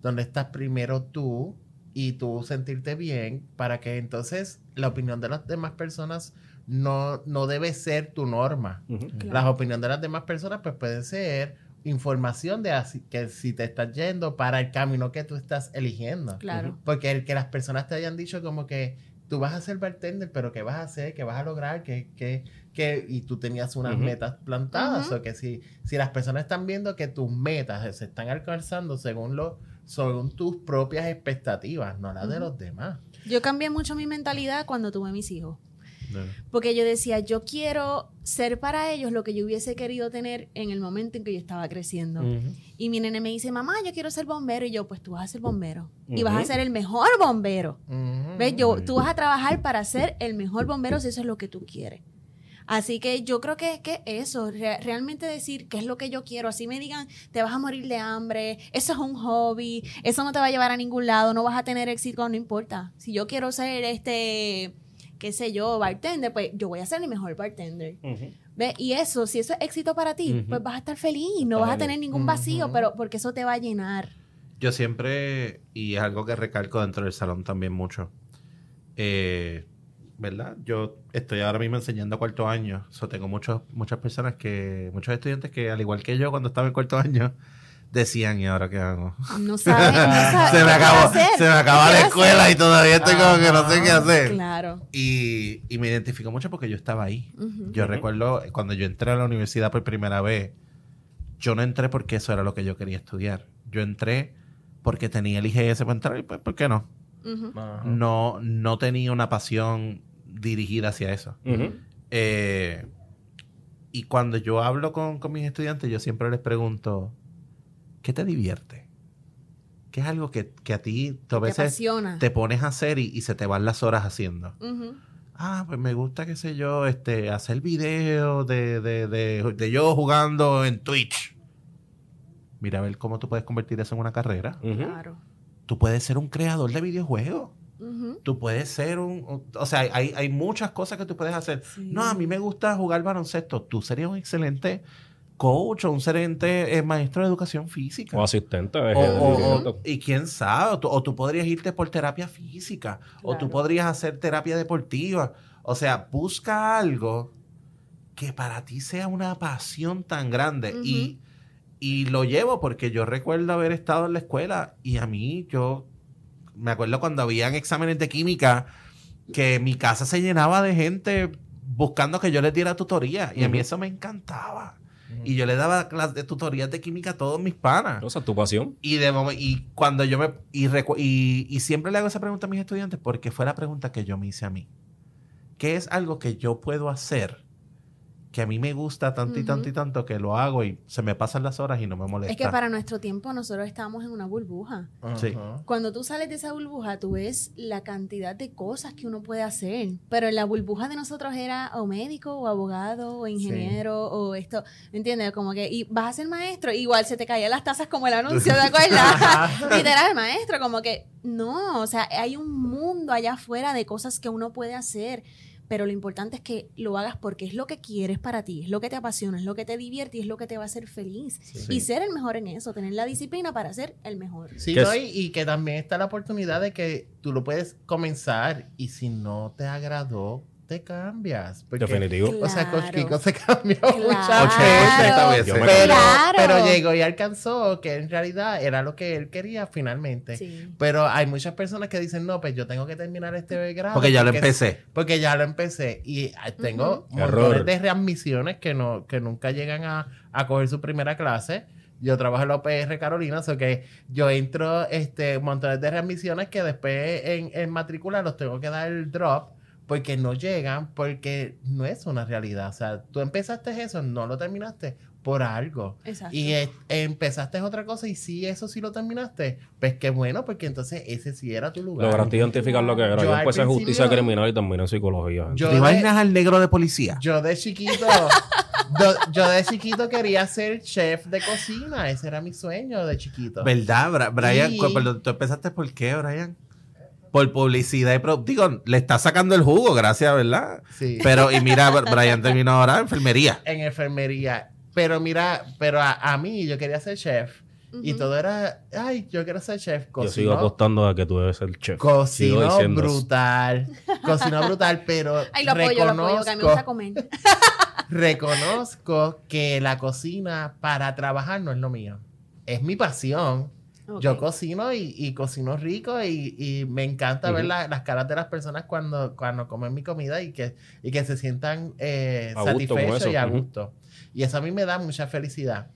¿Dónde estás primero tú y tú sentirte bien para que entonces la opinión de las demás personas no, no debe ser tu norma? Claro. Las opiniones de las demás personas pues pueden ser información de así, que si te estás yendo para el camino que tú estás eligiendo. Claro. Porque el que las personas te hayan dicho como que tú vas a ser bartender, pero ¿qué vas a hacer? ¿Qué vas a lograr? ¿Qué, qué, qué? Y tú tenías unas metas plantadas. O que si, si las personas están viendo que tus metas se están alcanzando según, lo, según tus propias expectativas, no las de los demás. Yo cambié mucho mi mentalidad cuando tuve mis hijos. Porque yo decía, yo quiero ser para ellos lo que yo hubiese querido tener en el momento en que yo estaba creciendo. Y mi nene me dice, mamá, yo quiero ser bombero. Y yo, pues tú vas a ser bombero. Y vas a ser el mejor bombero. ¿Ves? Yo, tú vas a trabajar para ser el mejor bombero si eso es lo que tú quieres. Así que yo creo que, que eso, re- realmente decir qué es lo que yo quiero. Así me digan, te vas a morir de hambre, eso es un hobby, eso no te va a llevar a ningún lado, no vas a tener éxito, no importa. Si yo quiero ser este, qué sé yo, bartender, pues yo voy a ser el mejor bartender. Ujú. ¿Ves? Y eso, si eso es éxito para ti, pues vas a estar feliz, no vas a tener ningún vacío, pero porque eso te va a llenar. Yo siempre, y es algo que recalco dentro del salón también mucho, eh, ¿verdad? Yo estoy ahora mismo enseñando cuarto año, so tengo muchos, muchas personas que, muchos estudiantes que al igual que yo cuando estaba en cuarto año, decían, ¿y ahora qué hago? No sabes, no sabes se me acabó, se me qué acabó la escuela hacer. y todavía estoy como que no sé qué hacer. Claro. Y, y me identifico mucho porque yo estaba ahí. Yo recuerdo cuando yo entré a la universidad por primera vez, yo no entré porque eso era lo que yo quería estudiar. Yo entré porque tenía el IGS para entrar y pues, ¿por qué no? No, no tenía una pasión dirigida hacia eso. Eh, y cuando yo hablo con, con mis estudiantes, yo siempre les pregunto, ¿qué te divierte? ¿Qué es algo que, que a ti tú a Te veces apasiona. te pones a hacer y, y se te van las horas haciendo? Ah, pues me gusta, qué sé yo, este, hacer videos de, de, de, de yo jugando en Twitch. Mira a ver cómo tú puedes convertir eso en una carrera. Claro. Tú puedes ser un creador de videojuegos. Tú puedes ser un... un- O sea, hay, hay muchas cosas que tú puedes hacer. Sí. No, a mí me gusta jugar baloncesto. Tú serías un excelente coach o un excelente eh, maestro de educación física. O asistente de O- o- ejercicio. o- y quién sabe, o tú, o tú podrías irte por terapia física, o tú podrías hacer terapia deportiva. O sea, busca algo que para ti sea una pasión tan grande. Y, y lo llevo porque yo recuerdo haber estado en la escuela y a mí, yo me acuerdo cuando habían exámenes de química, que mi casa se llenaba de gente buscando que yo les diera tutoría. Y a mí eso me encantaba. Y yo le daba clases de tutorías de química a todos mis panas. O sea, tu pasión. Y, de y cuando yo me. Y, recu- y, y siempre le hago esa pregunta a mis estudiantes porque fue la pregunta que yo me hice a mí. ¿Qué es algo que yo puedo hacer que a mí me gusta tanto y tanto y tanto que lo hago y se me pasan las horas y no me molesta. Es que para nuestro tiempo nosotros estábamos en una burbuja. Sí. Cuando tú sales de esa burbuja, tú ves la cantidad de cosas que uno puede hacer. Pero en la burbuja de nosotros era o médico, o abogado, o ingeniero, o esto. ¿Me entiendes? Como que y vas a ser maestro, igual se te caían las tazas como el anuncio, ¿te acuerdas? Literal, maestro, como que no, o sea, hay un mundo allá afuera de cosas que uno puede hacer. Pero lo importante es que lo hagas porque es lo que quieres para ti, es lo que te apasiona, es lo que te divierte y es lo que te va a hacer feliz. Y ser el mejor en eso, tener la disciplina para ser el mejor. Sí, y, y que también está la oportunidad de que tú lo puedes comenzar y si no te agradó, te cambias. Porque, Definitivo. O sea, Coach Claro. Kiko se cambió Claro. muchas 80 veces. Pero, Claro. pero llegó y alcanzó que en realidad era lo que él quería finalmente. Sí. Pero hay muchas personas que dicen, no, pues yo tengo que terminar este grado. Porque ya lo empecé. Porque ya lo empecé. Y ah, tengo montones de readmisiones que, no, que nunca llegan a, a coger su primera clase. Yo trabajo en la OPR Carolina, o sea que yo entro este, montones de readmisiones que después en, en matrícula los tengo que dar el drop porque no llegan, porque no es una realidad. O sea, tú empezaste eso, no lo terminaste por algo. Exacto. Y eh, empezaste otra cosa y sí, eso sí lo terminaste. Pues qué bueno, porque entonces ese sí era tu lugar. Lograste identificar lo que era. Yo Yo, empecé en justicia criminal y terminé en psicología. gente. Yo ¿Te de- imaginas al negro de policía? Yo de chiquito, yo, yo de chiquito quería ser chef de cocina. Ese era mi sueño de chiquito. ¿Verdad, Brian? Y- ¿Tú empezaste por qué, Brian? Por publicidad y pro- Digo, le está sacando el jugo, gracias, ¿verdad? Sí. Pero, y mira, Brian terminó ahora en enfermería. En enfermería. Pero mira, pero a, a mí yo quería ser chef. Y todo era, ay, yo quiero ser chef. Yo sigo Cocino, apostando a que tú debes ser chef. Cocino brutal. Cocino brutal, pero Ay, lo apoyo, lo apoyo, que a mí me gusta reconozco, comer. reconozco que la cocina para trabajar no es lo mío. Es mi pasión. Yo cocino y, y cocino rico y, y me encanta ver la- las caras de las personas cuando, cuando comen mi comida y que, y que se sientan eh, satisfechos y a gusto. Y eso a mí me da mucha felicidad.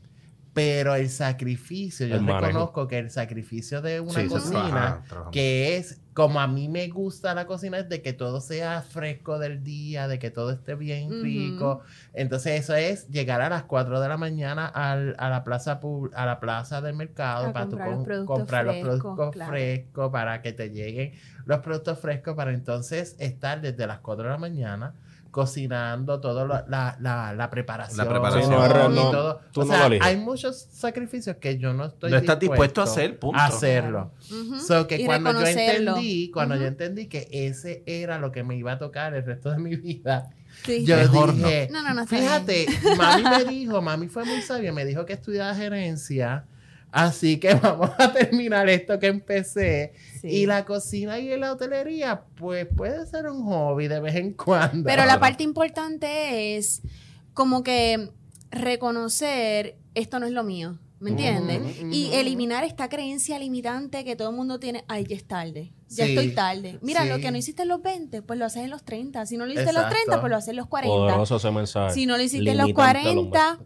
Pero el sacrificio, yo El manejo. reconozco que el sacrificio de una Sí, cocina, que es como a mí me gusta la cocina, es de que todo sea fresco del día, de que todo esté bien rico. Entonces eso es llegar a las 4 de la mañana al- a la plaza a la plaza del mercado A para tú comprar los productos comprar los frescos, productos claro. frescos para que te lleguen los productos frescos para entonces estar desde las 4 de la mañana cocinando todo lo- la, la, la preparación, La preparación. Sí, no, y no, todo. tú o no sea, hay muchos sacrificios que yo no estoy No estás dispuesto a hacer, punto. a hacerlo. Ujú. So que Y cuando yo entendí, cuando yo entendí que ese era lo que me iba a tocar el resto de mi vida, Sí. yo Mejor no. dije, No, no, no, fíjate, mami me dijo, mami fue muy sabia, me dijo que estudiaba gerencia, así que vamos a terminar esto que empecé. Sí. Y la cocina y la hotelería, pues puede ser un hobby de vez en cuando. Pero la parte importante es como que reconocer esto no es lo mío. ¿Me entiendes? Y eliminar esta creencia limitante que todo el mundo tiene. Ay, ya es tarde. Ya Sí, estoy tarde. Mira, sí. lo que no hiciste en los 20, pues lo haces en los 30. Si no lo hiciste en los Exacto. 30, pues lo haces en los 40. Poderoso ese mensaje. Si no lo hiciste en los Limitante a 40,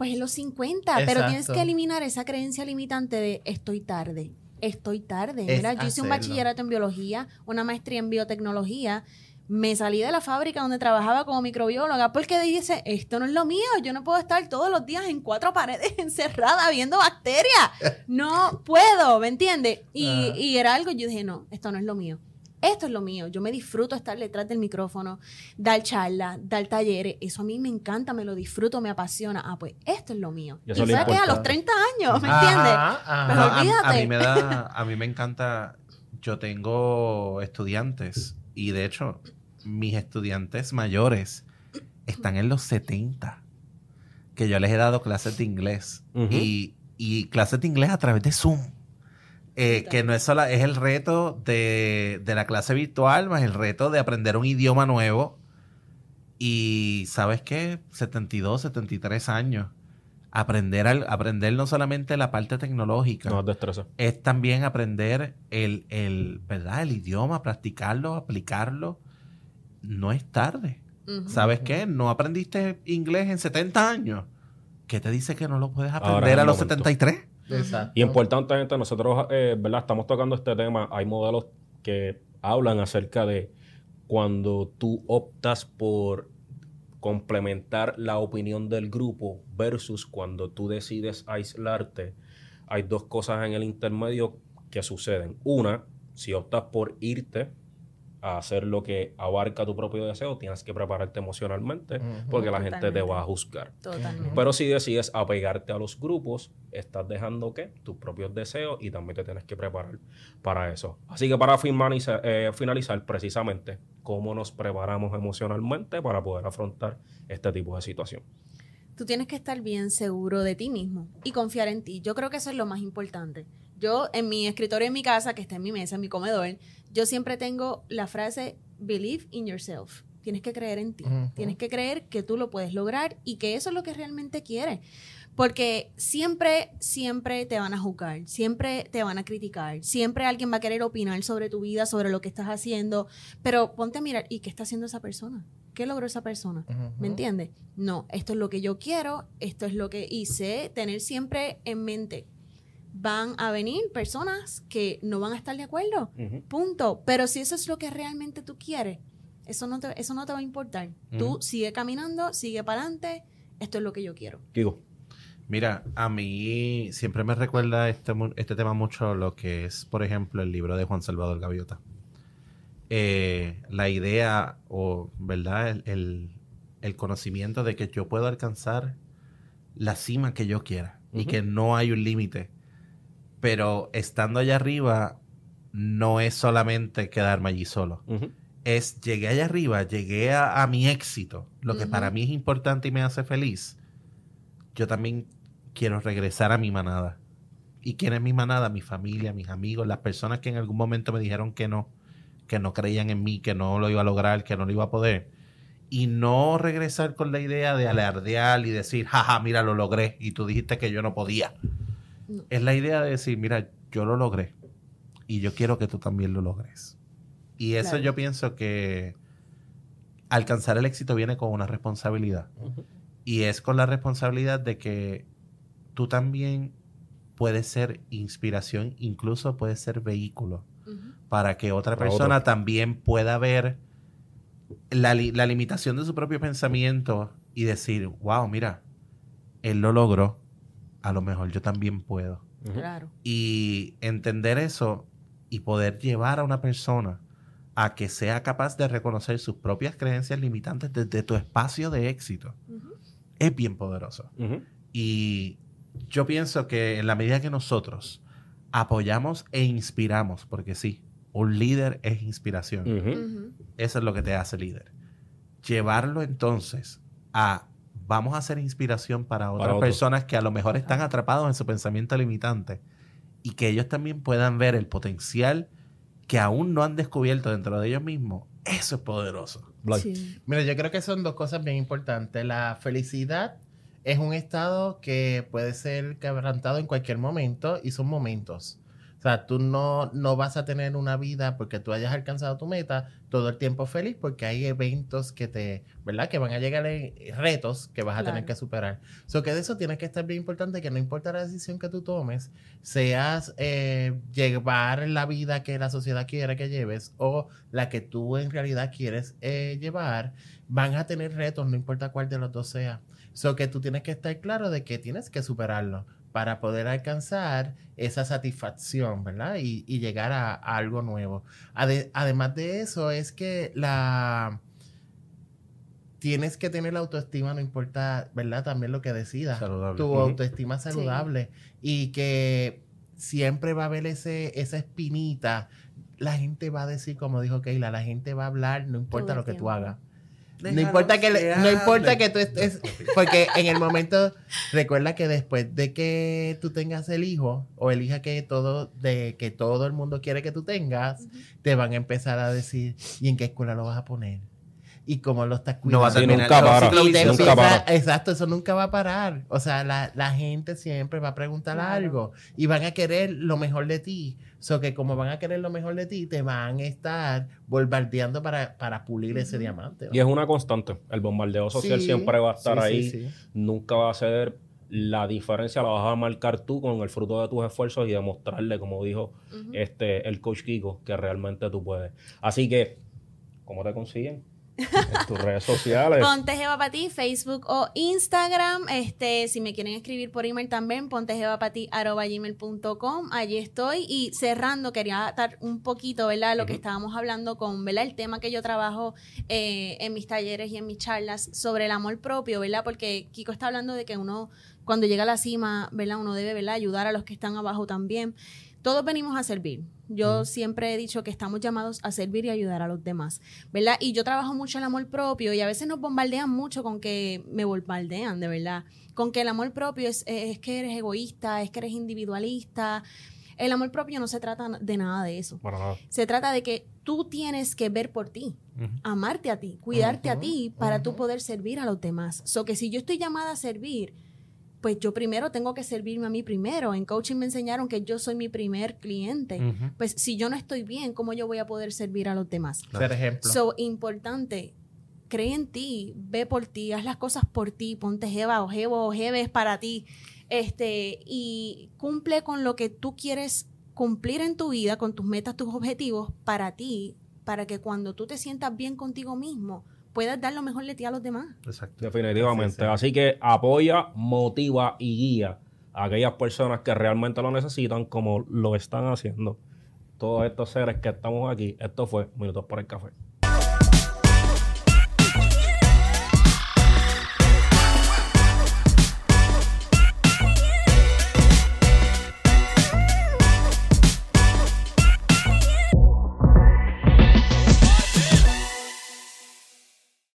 pues en los 50. Pero tienes que eliminar esa creencia limitante de estoy tarde. Estoy tarde. Es Mira, yo hice un bachillerato en biología, una maestría en biotecnología. Me salí de la fábrica donde trabajaba como microbióloga porque dice, esto no es lo mío, yo no puedo estar todos los días en cuatro paredes encerrada viendo bacterias. No puedo, ¿me entiendes? Y, Ajá. y era algo, yo dije, no, esto no es lo mío. Esto es lo mío. Yo me disfruto estar detrás del micrófono, dar charlas, dar talleres. Eso a mí me encanta, me lo disfruto, me apasiona. Ah, pues esto es lo mío. Y Y eso fue es lo que a los importante. 30 años, ¿me entiendes? Pero No, a- a, olvídate. mí me da, a mí me encanta, yo tengo estudiantes y de hecho mis estudiantes mayores están en los 70, que yo les he dado clases de inglés y clases de inglés a través de Zoom. Eh, que no es solo, es el reto de, de la clase virtual, más el reto de aprender un idioma nuevo. Y ¿sabes qué? 72, 73 años. Aprender, al, aprender no solamente la parte tecnológica, No es destreza. es también aprender el, el, ¿verdad? el idioma, practicarlo, aplicarlo. No es tarde. ¿Sabes qué? No aprendiste inglés en 70 años. ¿Qué te dice que no lo puedes aprender a los momento. 73? Exacto. Y importante, gente, nosotros, eh, ¿verdad? Estamos tocando este tema. Hay modelos que hablan acerca de cuando tú optas por complementar la opinión del grupo versus cuando tú decides aislarte, hay dos cosas en el intermedio que suceden. Una, si optas por irte a hacer lo que abarca tu propio deseo, tienes que prepararte emocionalmente Ujú. porque la gente te va a juzgar. Totalmente. Pero si decides apegarte a los grupos, estás dejando que tus propios deseos y también te tienes que preparar para eso. Así que para finaliza- eh, finalizar, precisamente, cómo nos preparamos emocionalmente para poder afrontar este tipo de situación. tú tienes que estar bien seguro de ti mismo y confiar en ti. Yo creo que eso es lo más importante. Yo en mi escritorio en mi casa, que está en mi mesa, en mi comedor, yo siempre tengo la frase believe in yourself. Tienes que creer en ti. Tienes que creer que tú lo puedes lograr y que eso es lo que realmente quieres. Porque siempre, siempre te van a juzgar, siempre te van a criticar, siempre alguien va a querer opinar sobre tu vida, sobre lo que estás haciendo, pero ponte a mirar, ¿y qué está haciendo esa persona? ¿Qué logró esa persona? ¿Me entiendes? No, esto es lo que yo quiero, esto es lo que hice, tener siempre en mente. Van a venir personas que no van a estar de acuerdo, punto. Pero si eso es lo que realmente tú quieres, eso no te, eso no te va a importar. Tú sigue caminando, sigue para adelante, esto es lo que yo quiero. Digo, Mira, a mí siempre me recuerda este, este tema mucho lo que es, por ejemplo, el libro de Juan Salvador Gaviota. Eh, la idea o, ¿verdad? El, el- el conocimiento de que yo puedo alcanzar la cima que yo quiera y Ujú. que no hay un límite. Pero estando allá arriba, no es solamente quedarme allí solo ujú, es llegué allá arriba, llegué a, a mi éxito, lo que Ujú. para mí es importante y me hace feliz. Yo también quiero regresar a mi manada. ¿Y quién es mi manada? Mi familia, mis amigos, las personas que en algún momento me dijeron que no, que no creían en mí, que no lo iba a lograr, que no lo iba a poder. Y no regresar con la idea de alardear y decir, jaja, mira, lo logré y tú dijiste que yo no podía. No. Es la idea de decir, mira, yo lo logré y yo quiero que tú también lo logres. Y eso Claro. yo pienso que alcanzar el éxito viene con una responsabilidad. Y es con la responsabilidad de que tú también puedes ser inspiración, incluso puedes ser vehículo para que otra Para persona otro. también pueda ver la, li- la limitación de su propio pensamiento y decir, wow, mira, él lo logró, a lo mejor yo también puedo. Claro. Y entender eso y poder llevar a una persona a que sea capaz de reconocer sus propias creencias limitantes desde tu espacio de éxito es bien poderoso. Y yo pienso que en la medida que nosotros apoyamos e inspiramos, porque sí, un líder es inspiración. Ujú. eso es lo que te hace líder. Llevarlo entonces a vamos a ser inspiración para otras personas que a lo mejor están atrapados en su pensamiento limitante y que ellos también puedan ver el potencial que aún no han descubierto dentro de ellos mismos. Eso es poderoso. Sí. Mira, yo creo que son dos cosas bien importantes. La felicidad es un estado que puede ser quebrantado en cualquier momento y son momentos. O sea, tú no, no vas a tener una vida porque tú hayas alcanzado tu meta todo el tiempo feliz porque hay eventos que te, ¿verdad? Que van a llegar en- retos que vas a tener que superar. So que de eso tienes que estar bien importante que no importa la decisión que tú tomes, seas eh, llevar la vida que la sociedad quiere que lleves o la que tú en realidad quieres eh, llevar, van a tener retos, no importa cuál de los dos sea. So que tú tienes que estar claro de que tienes que superarlo para poder alcanzar esa satisfacción, ¿verdad? Y, y llegar a, a algo nuevo. Ade- además de eso, es que la... Tienes que tener la autoestima, no importa, ¿verdad? También lo que decidas. Saludable. Tu autoestima saludable. Y que siempre va a haber ese, esa espinita. La gente va a decir, como dijo Keila, la gente va a hablar, no importa Todo lo que tú tiempo. No importa que le- no importa que tú estés, porque en el momento recuerda que después de que tú tengas el hijo o el hija que todo de que todo el mundo quiere que tú tengas, te van a empezar a decir ¿y en qué escuela lo vas a poner? ¿Y cómo lo estás No cuidando? va a terminar. nunca no, para, nunca empieza- para. exacto, eso nunca va a parar. O sea, la, la gente siempre va a preguntar Claro. algo y van a querer lo mejor de ti. So que como van a querer lo mejor de ti, te van a estar bombardeando para, para pulir ese diamante. ¿no? Y es una constante. El bombardeo social Sí, siempre va a estar sí, ahí. sí, sí. Nunca va a ser la diferencia, la vas a marcar tú con el fruto de tus esfuerzos y demostrarle, como dijo este el coach Kiko, que realmente tú puedes. Así que, ¿cómo te consiguen? En tus redes sociales. Ponte Jeva para ti, Facebook o Instagram. Este, si me quieren escribir por email también, pontejevapati@gmail.com. Allí estoy. Y cerrando, quería dar un poquito, ¿verdad? Lo que estábamos hablando con, ¿verdad? El tema que yo trabajo eh, en mis talleres y en mis charlas sobre el amor propio, ¿verdad? Porque Kiko está hablando de que uno, cuando llega a la cima, ¿verdad? Uno debe, ¿verdad? Ayudar a los que están abajo también. Todos venimos a servir. Yo siempre he dicho que estamos llamados a servir y ayudar a los demás, ¿verdad? Y yo trabajo mucho el amor propio y a veces nos bombardean mucho con que me bombardean, de verdad, con que el amor propio es, es que eres egoísta, es que eres individualista. El amor propio no se trata de nada de eso. Se trata de que tú tienes que ver por ti, amarte a ti, cuidarte a ti para tú poder servir a los demás. So que si yo estoy llamada a servir, pues yo primero tengo que servirme a mí primero. En coaching me enseñaron que yo soy mi primer cliente. Pues si yo no estoy bien, ¿cómo yo voy a poder servir a los demás? Ser ejemplo. So, importante, cree en ti, ve por ti, haz las cosas por ti, ponte jeva o jevo o jeves para ti. Este, y cumple con lo que tú quieres cumplir en tu vida, con tus metas, tus objetivos, para ti, para que cuando tú te sientas bien contigo mismo, puedas dar lo mejor de ti a los demás. Exacto. Definitivamente. Sí, sí. Así que apoya, motiva y guía a aquellas personas que realmente lo necesitan como lo están haciendo. Todos estos seres que estamos aquí, esto fue Minutos por el Café.